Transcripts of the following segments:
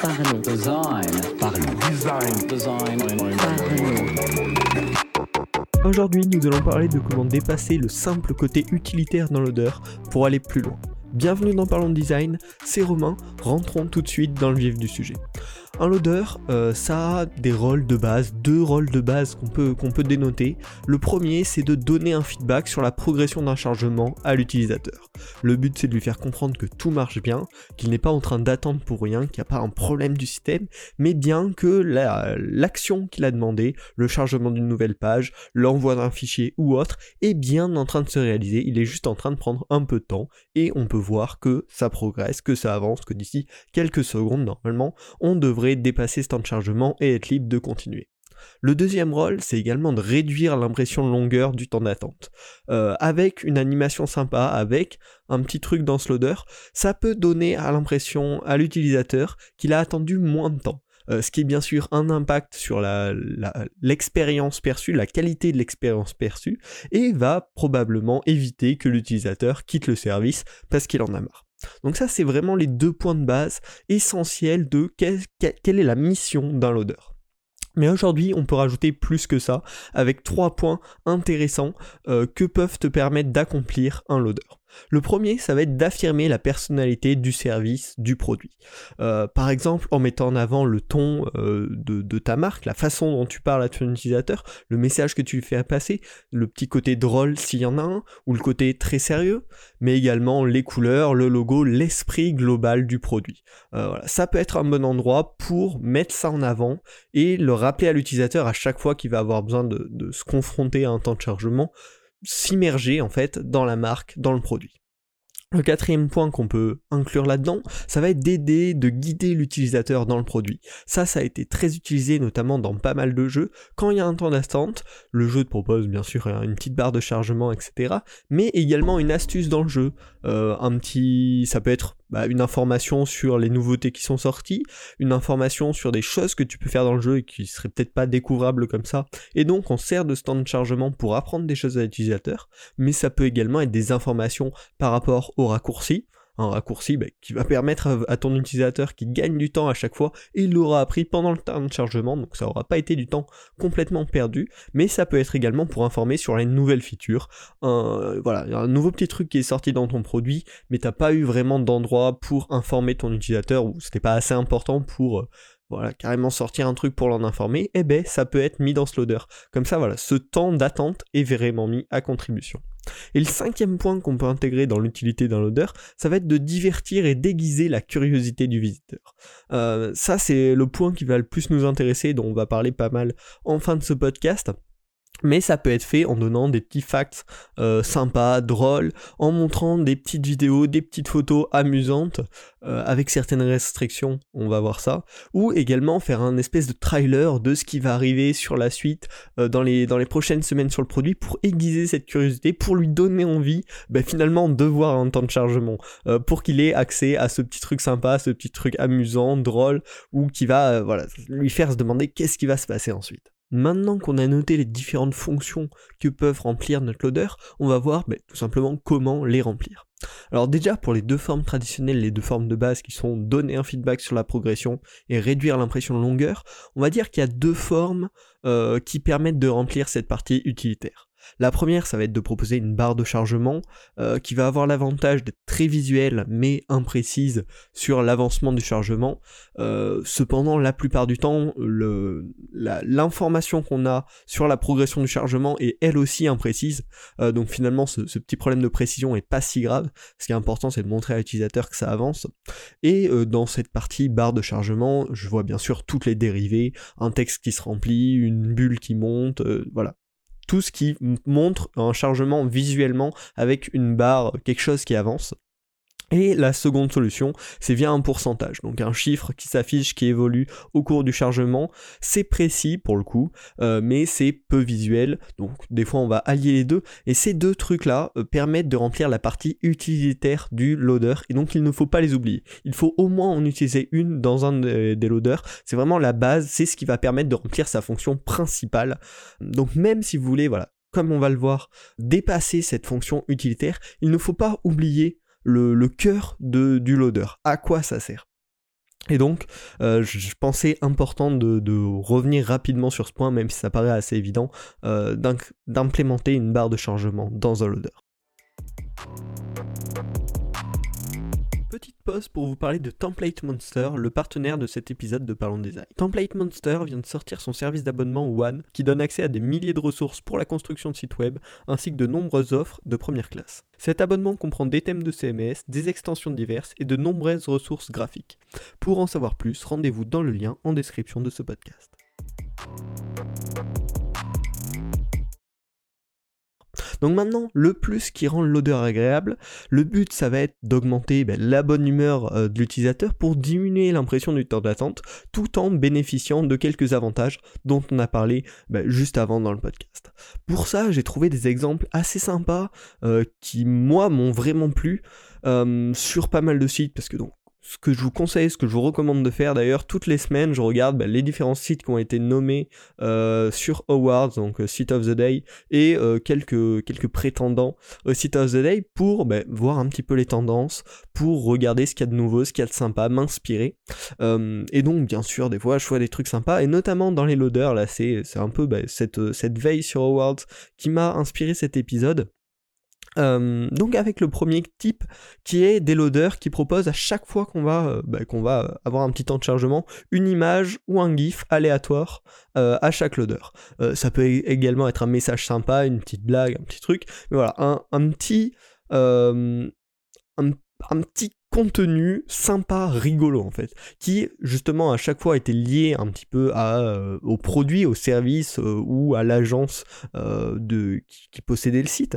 Parlons. Design. Parlons. Design. Design. Parlons. Aujourd'hui, nous allons parler de comment dépasser le simple côté utilitaire dans l'odeur pour aller plus loin. Bienvenue dans Parlons Design, c'est Romain, rentrons tout de suite dans le vif du sujet. Un loader, euh, ça a des rôles de base, deux rôles de base qu'on peut, qu'on peut dénoter. Le premier, c'est de donner un feedback sur la progression d'un chargement à l'utilisateur. Le but, c'est de lui faire comprendre que tout marche bien, qu'il n'est pas en train d'attendre pour rien, qu'il n'y a pas un problème du système, mais bien que la- l'action qu'il a demandé, le chargement d'une nouvelle page, l'envoi d'un fichier ou autre, est bien en train de se réaliser. Il est juste en train de prendre un peu de temps et on peut que ça progresse, que ça avance, que d'ici quelques secondes, normalement, on devrait dépasser ce temps de chargement et être libre de continuer. Le deuxième rôle, c'est également de réduire l'impression de longueur du temps d'attente. Euh, avec une animation sympa, avec un petit truc dans loader, ça peut donner à l'impression à l'utilisateur qu'il a attendu moins de temps. Euh, ce qui est bien sûr un impact sur l'expérience perçue, la qualité de l'expérience perçue, et va probablement éviter que l'utilisateur quitte le service parce qu'il en a marre. Donc ça, c'est vraiment les deux points de base essentiels de quelle est la mission d'un loader. Mais aujourd'hui, on peut rajouter plus que ça, avec trois points intéressants euh, que peuvent te permettre d'accomplir un loader. Le premier, ça va être d'affirmer la personnalité du service, du produit. Euh, par exemple, en mettant en avant le ton euh, de, ta marque, la façon dont tu parles à ton utilisateur, le message que tu lui fais passer, le petit côté drôle s'il y en a un, ou le côté très sérieux, mais également les couleurs, le logo, l'esprit global du produit. Euh. Ça peut être un bon endroit pour mettre ça en avant et le rappeler à l'utilisateur à chaque fois qu'il va avoir besoin de se confronter à un temps de chargement, s'immerger en fait dans la marque, dans le produit. Le quatrième point qu'on peut inclure là-dedans, ça va être d'aider, de guider l'utilisateur dans le produit. Ça, ça a été très utilisé notamment dans pas mal de jeux. Quand il y a un temps d'attente, le jeu te propose bien sûr une petite barre de chargement, etc. Mais également une astuce dans le jeu. Euh, un petit, ça peut être bah, une information sur les nouveautés qui sont sorties, une information sur des choses que tu peux faire dans le jeu et qui seraient peut-être pas découvrables comme ça. Et donc on sert de temps de chargement pour apprendre des choses à l'utilisateur, mais ça peut également être des informations par rapport au raccourci. Un raccourci bah, qui va permettre à, ton utilisateur qui gagne du temps à chaque fois et il l'aura appris pendant le temps de chargement, donc ça aura pas été du temps complètement perdu, mais ça peut être également pour informer sur les nouvelles features. Un, voilà, y a un nouveau petit truc qui est sorti dans ton produit, mais t'as pas eu vraiment d'endroit pour informer ton utilisateur ou c'était pas assez important pour euh, voilà, carrément sortir un truc pour l'en informer, eh ben ça peut être mis dans ce loader. Comme ça, voilà, ce temps d'attente est vraiment mis à contribution. Et le cinquième point qu'on peut intégrer dans l'utilité d'un loader, ça va être de divertir et déguiser la curiosité du visiteur. Euh, ça, c'est le point qui va le plus nous intéresser, dont on va parler pas mal en fin de ce podcast. Mais ça peut être fait en donnant des petits facts euh, sympas, drôles, en montrant des petites vidéos, des petites photos amusantes, euh, avec certaines restrictions, on va voir ça, ou également faire un espèce de trailer de ce qui va arriver sur la suite euh, dans, les, prochaines semaines sur le produit pour aiguiser cette curiosité, pour lui donner envie ben, finalement de voir un temps de chargement, pour qu'il ait accès à ce petit truc sympa, ce petit truc amusant, drôle, ou qui va voilà, lui faire se demander qu'est-ce qui va se passer ensuite. Maintenant qu'on a noté les différentes fonctions que peuvent remplir notre loader, on va voir ben, tout simplement comment les remplir. Alors déjà pour les deux formes traditionnelles, les deux formes de base qui sont donner un feedback sur la progression et réduire l'impression de longueur, on va dire qu'il y a deux formes euh, qui permettent de remplir cette partie utilitaire. La première, ça va être de proposer une barre de chargement euh, qui va avoir l'avantage d'être très visuelle mais imprécise sur l'avancement du chargement. Euh, cependant, la plupart du temps, l'information qu'on a sur la progression du chargement est elle aussi imprécise. Euh, donc finalement, ce, petit problème de précision est pas si grave. Ce qui est important, c'est de montrer à l'utilisateur que ça avance. Et dans cette partie barre de chargement, je vois bien sûr toutes les dérivées, un texte qui se remplit, une bulle qui monte, voilà tout ce qui montre un chargement visuellement avec une barre, quelque chose qui avance. Et la seconde solution, c'est via un pourcentage, donc un chiffre qui s'affiche, qui évolue au cours du chargement. C'est précis pour le coup, euh, mais c'est peu visuel, donc des fois on va allier les deux. Et ces deux trucs-là euh, permettent de remplir la partie utilitaire du loader, et donc il ne faut pas les oublier. Il faut au moins en utiliser une dans un des loaders. C'est vraiment la base, c'est ce qui va permettre de remplir sa fonction principale. Donc même si vous voulez, voilà, comme on va le voir, dépasser cette fonction utilitaire, il ne faut pas oublier le, cœur du loader. À quoi ça sert? Et donc, euh, je pensais important de, revenir rapidement sur ce point, même si ça paraît assez évident, euh, d'implémenter une barre de chargement dans un loader. Petite pause pour vous parler de Template Monster, le partenaire de cet épisode de Parlons Design. Template Monster vient de sortir son service d'abonnement One qui donne accès à des milliers de ressources pour la construction de sites web ainsi que de nombreuses offres de première classe. Cet abonnement comprend des thèmes de CMS, des extensions diverses et de nombreuses ressources graphiques. Pour en savoir plus, rendez-vous dans le lien en description de ce podcast. Donc maintenant, le plus qui rend l'odeur agréable, le but ça va être d'augmenter ben, la bonne humeur euh, de l'utilisateur pour diminuer l'impression du temps d'attente tout en bénéficiant de quelques avantages dont on a parlé ben, juste avant dans le podcast. Pour ça, j'ai trouvé des exemples assez sympas euh, qui moi m'ont vraiment plu euh, sur pas mal de sites parce que donc ce que je vous conseille, ce que je vous recommande de faire d'ailleurs, toutes les semaines, je regarde bah, les différents sites qui ont été nommés euh, sur Awards, donc euh, Site of the Day, et euh, quelques, quelques prétendants au Site of the Day pour bah, voir un petit peu les tendances, pour regarder ce qu'il y a de nouveau, ce qu'il y a de sympa, m'inspirer. et donc, bien sûr, des fois, je vois des trucs sympas, et notamment dans les loaders, là, c'est un peu bah, cette, cette veille sur Awards qui m'a inspiré cet épisode. Euh, donc avec le premier type qui est des loaders qui proposent à chaque fois qu'on va, euh, bah, va avoir un petit temps de chargement une image ou un GIF aléatoire euh, à chaque loader. ça peut également être un message sympa, une petite blague, un petit truc, mais voilà, un, petit... Un, petit contenu sympa, rigolo en fait, qui justement à chaque fois était lié un petit peu à, au produit, au service ou à l'agence qui, possédait le site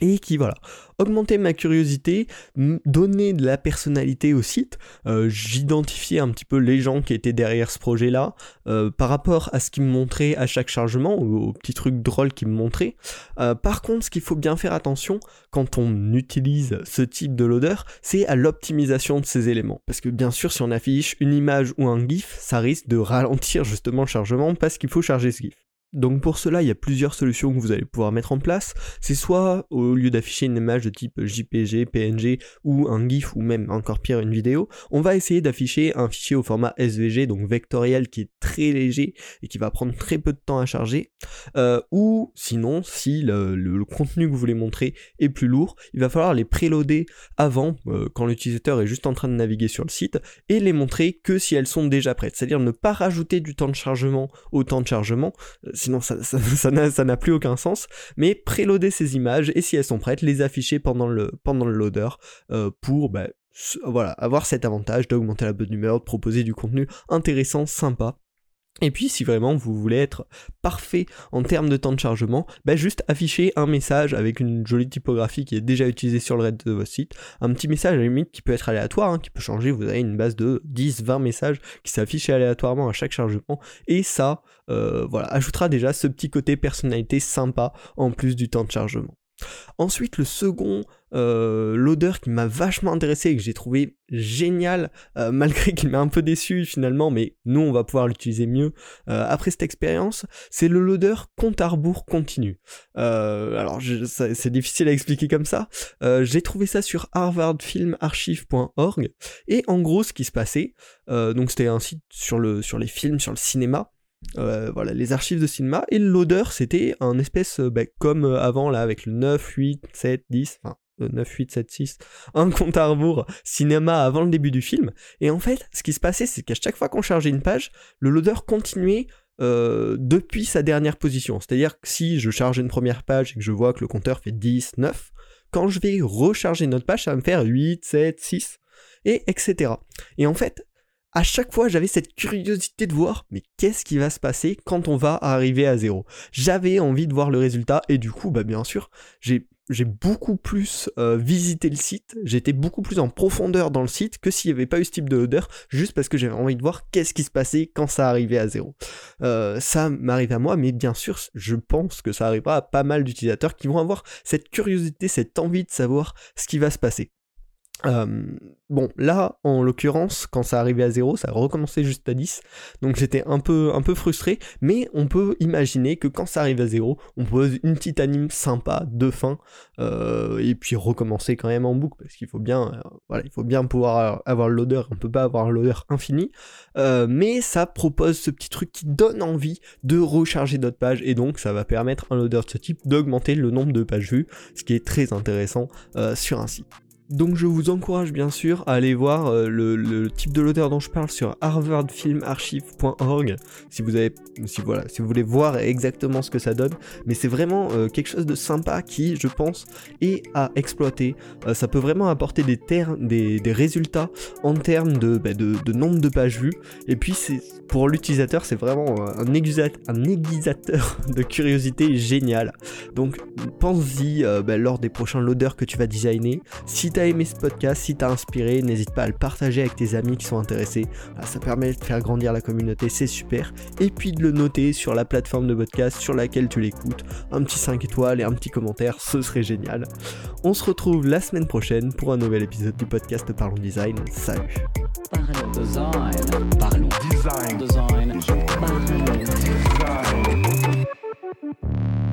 et qui voilà augmenter ma curiosité, donner de la personnalité au site. Euh, j'identifiais un petit peu les gens qui étaient derrière ce projet-là euh, par rapport à ce qu'ils me montraient à chaque chargement, aux, petits trucs drôles qu'ils me montraient. Euh, par contre, ce qu'il faut bien faire attention quand on utilise ce type de loader, c'est à l'optimisation de ces éléments. Parce que bien sûr, si on affiche une image ou un GIF, ça risque de ralentir justement le chargement parce qu'il faut charger ce GIF. Donc pour cela, il y a plusieurs solutions que vous allez pouvoir mettre en place. C'est soit au lieu d'afficher une image de type JPG, PNG ou un GIF ou même encore pire une vidéo, on va essayer d'afficher un fichier au format SVG, donc vectoriel qui est très léger et qui va prendre très peu de temps à charger. Euh, ou sinon, si le, contenu que vous voulez montrer est plus lourd, il va falloir les préloader avant, euh, quand l'utilisateur est juste en train de naviguer sur le site, et les montrer que si elles sont déjà prêtes. C'est-à-dire ne pas rajouter du temps de chargement au temps de chargement sinon ça, n'a plus aucun sens, mais préloader ces images et si elles sont prêtes, les afficher pendant le, pendant loader euh, pour bah, voilà, avoir cet avantage d'augmenter la bonne humeur, de proposer du contenu intéressant, sympa et puis si vraiment vous voulez être parfait en termes de temps de chargement, bah juste afficher un message avec une jolie typographie qui est déjà utilisée sur le reste de votre site, un petit message à la limite qui peut être aléatoire, hein, qui peut changer, vous avez une base de 10-20 messages qui s'affichent aléatoirement à chaque chargement, et ça euh, voilà, ajoutera déjà ce petit côté personnalité sympa en plus du temps de chargement. Ensuite, le second euh, l'odeur qui m'a vachement intéressé et que j'ai trouvé génial, euh, malgré qu'il m'a un peu déçu finalement, mais nous on va pouvoir l'utiliser mieux euh, après cette expérience, c'est le loader compte à rebours continu. alors c'est difficile à expliquer comme ça. j'ai trouvé ça sur harvardfilmarchive.org et en gros ce qui se passait, donc c'était un site sur les films, sur le cinéma, euh, voilà, les archives de cinéma, et l'odeur c'était un espèce, euh, bah, comme euh, avant là, avec le 9, 8, 7, 10, enfin 9, 8, 7, 6, un compte à rebours cinéma avant le début du film, et en fait, ce qui se passait, c'est qu'à chaque fois qu'on chargeait une page, le loader continuait depuis sa dernière position. C'est-à-dire que si je charge une première page et que je vois que le compteur fait 10, 9, quand je vais recharger une autre page, ça va me faire 8, 7, 6, et etc. Et en fait, à chaque fois j'avais cette curiosité de voir mais qu'est-ce qui va se passer quand on va arriver à zéro? J'avais envie de voir le résultat et du coup bah bien sûr j'ai beaucoup plus euh, visité le site, j'étais beaucoup plus en profondeur dans le site que s'il n'y avait pas eu ce type de loader, juste parce que j'avais envie de voir qu'est-ce qui se passait quand ça arrivait à zéro. Euh, ça m'arrive à moi, mais bien sûr, je pense que ça arrivera à pas mal d'utilisateurs qui vont avoir cette curiosité, cette envie de savoir ce qui va se passer. Bon, là, en l'occurrence, quand ça arrivait à 0, ça a recommencé juste à 10. Donc j'étais un peu, un peu frustré. Mais on peut imaginer que quand ça arrive à 0, on pose une petite anime sympa de fin. euh, et puis recommencer quand même en boucle. Parce qu'il faut bien, euh, il faut bien pouvoir avoir l'odeur. On peut pas avoir l'odeur infinie. Euh, mais ça propose ce petit truc qui donne envie de recharger d'autres pages. Et donc ça va permettre à un loader de ce type d'augmenter le nombre de pages vues. Ce qui est très intéressant sur un site. Donc je vous encourage bien sûr à aller voir euh, le, type de loader dont je parle sur harvardfilmarchive.org si vous avez si voilà si vous voulez voir exactement ce que ça donne. Mais c'est vraiment euh, quelque chose de sympa qui je pense est à exploiter. Euh, ça peut vraiment apporter des, ter- des, des résultats en termes de, bah, de, de nombre de pages vues. Et puis c'est pour l'utilisateur c'est vraiment un, un aiguisateur de curiosité génial. Donc pense-y bah, lors des prochains loaders que tu vas designer. Si t'as aimé ce podcast, si t'as inspiré, n'hésite pas à le partager avec tes amis qui sont intéressés. Ah, ça permet de faire grandir la communauté, c'est super. Et puis de le noter sur la plateforme de podcast sur laquelle tu l'écoutes. Un petit 5 étoiles et un petit commentaire, ce serait génial. On se retrouve la semaine prochaine pour un nouvel épisode du podcast Parlons Design. Salut Parlons design. Parlons Design. design. Design. Parlons Design.